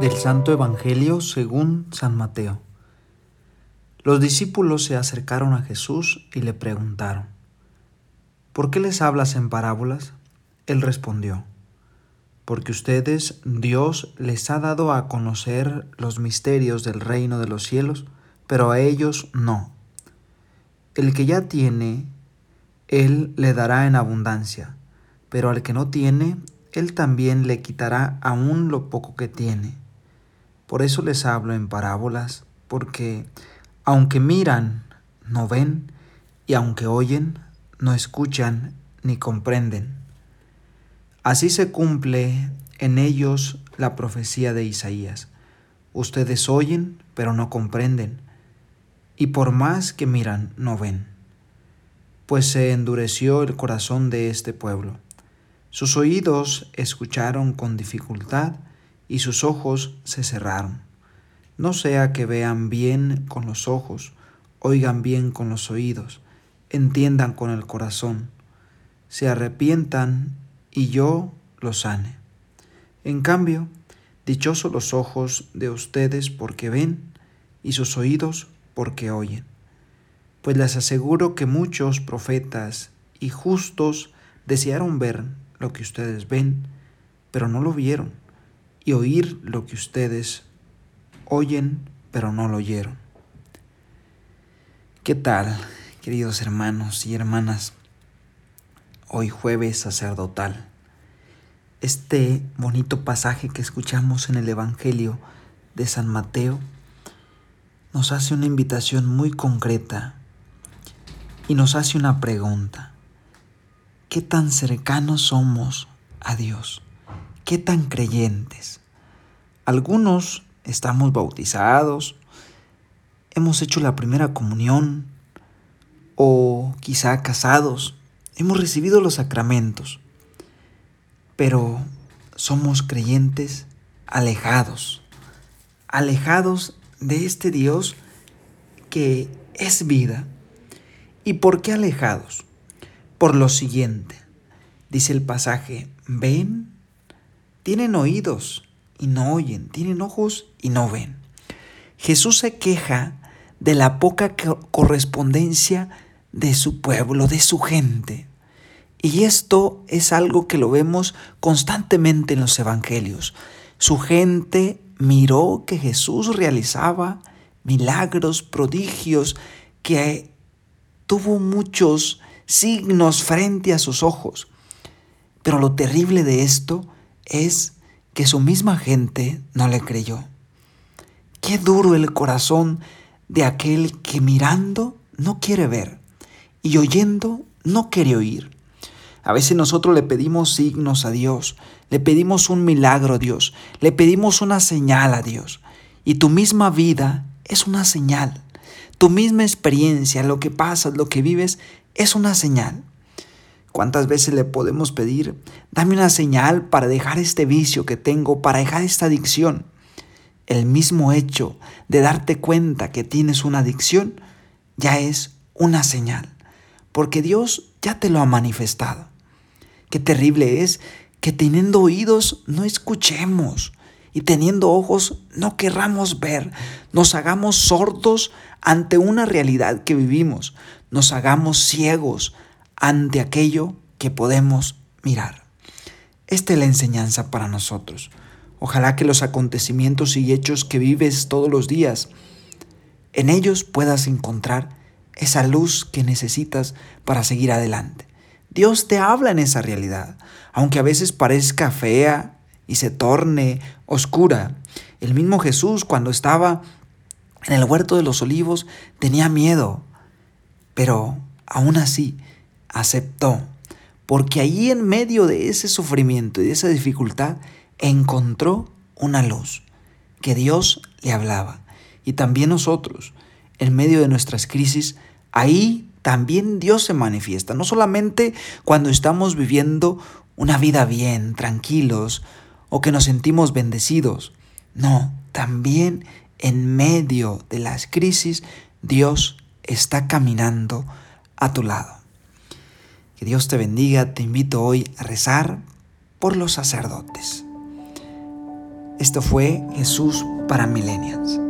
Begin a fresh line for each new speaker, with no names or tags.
Del Santo Evangelio según San Mateo. Los discípulos se acercaron a Jesús y le preguntaron, ¿por qué les hablas en parábolas? Él respondió, porque ustedes Dios les ha dado a conocer los misterios del reino de los cielos, pero a ellos no. El que ya tiene, Él le dará en abundancia, pero al que no tiene, Él también le quitará aún lo poco que tiene. Por eso les hablo en parábolas, porque aunque miran, no ven, y aunque oyen, no escuchan ni comprenden. Así se cumple en ellos la profecía de Isaías. Ustedes oyen, pero no comprenden, y por más que miran, no ven. Pues se endureció el corazón de este pueblo. Sus oídos escucharon con dificultad, y sus ojos se cerraron no sea que vean bien con los ojos, oigan bien con los oídos, entiendan con el corazón, se arrepientan y yo los sane. En cambio, dichosos los ojos de ustedes porque ven y sus oídos porque oyen. Pues les aseguro que muchos profetas y justos desearon ver lo que ustedes ven, pero no lo vieron, y oír lo que ustedes oyen, pero no lo oyeron. ¿Qué tal, queridos hermanos y hermanas? Hoy jueves sacerdotal. Este bonito pasaje que escuchamos en el Evangelio de San Mateo nos hace una invitación muy concreta y nos hace una pregunta. ¿Qué tan cercanos somos a Dios? ¿Qué tan creyentes? Algunos estamos bautizados, hemos hecho la primera comunión o quizá casados, hemos recibido los sacramentos, pero somos creyentes alejados, alejados de este Dios que es vida. ¿Y por qué alejados? Por lo siguiente, dice el pasaje, ven, tienen oídos y no oyen, tienen ojos y no ven. Jesús se queja de la poca correspondencia de su pueblo, de su gente. Y esto es algo que lo vemos constantemente en los evangelios. Su gente miró que Jesús realizaba milagros, prodigios, que tuvo muchos signos frente a sus ojos. Pero lo terrible de esto es que su misma gente no le creyó. Qué duro el corazón de aquel que mirando no quiere ver y oyendo no quiere oír. A veces nosotros le pedimos signos a Dios, le pedimos un milagro a Dios, le pedimos una señal a Dios. Y tu misma vida es una señal. Tu misma experiencia, lo que pasas, lo que vives, es una señal. ¿Cuántas veces le podemos pedir, dame una señal para dejar este vicio que tengo, para dejar esta adicción? El mismo hecho de darte cuenta que tienes una adicción ya es una señal, porque Dios ya te lo ha manifestado. Qué terrible es que teniendo oídos no escuchemos y teniendo ojos no querramos ver, nos hagamos sordos ante una realidad que vivimos, nos hagamos ciegos ante aquello que podemos mirar. Esta es la enseñanza para nosotros. Ojalá que los acontecimientos y hechos que vives todos los días, en ellos puedas encontrar esa luz que necesitas para seguir adelante. Dios te habla en esa realidad, aunque a veces parezca fea y se torne oscura. El mismo Jesús cuando estaba en el huerto de los olivos tenía miedo, pero aún así aceptó, porque allí en medio de ese sufrimiento y de esa dificultad encontró una luz, que Dios le hablaba. Y también nosotros, en medio de nuestras crisis, ahí también Dios se manifiesta, no solamente cuando estamos viviendo una vida bien, tranquilos, o que nos sentimos bendecidos, no, también en medio de las crisis Dios está caminando a tu lado. Que Dios te bendiga. Te invito hoy a rezar por los sacerdotes. Esto fue Jesús para Millennials.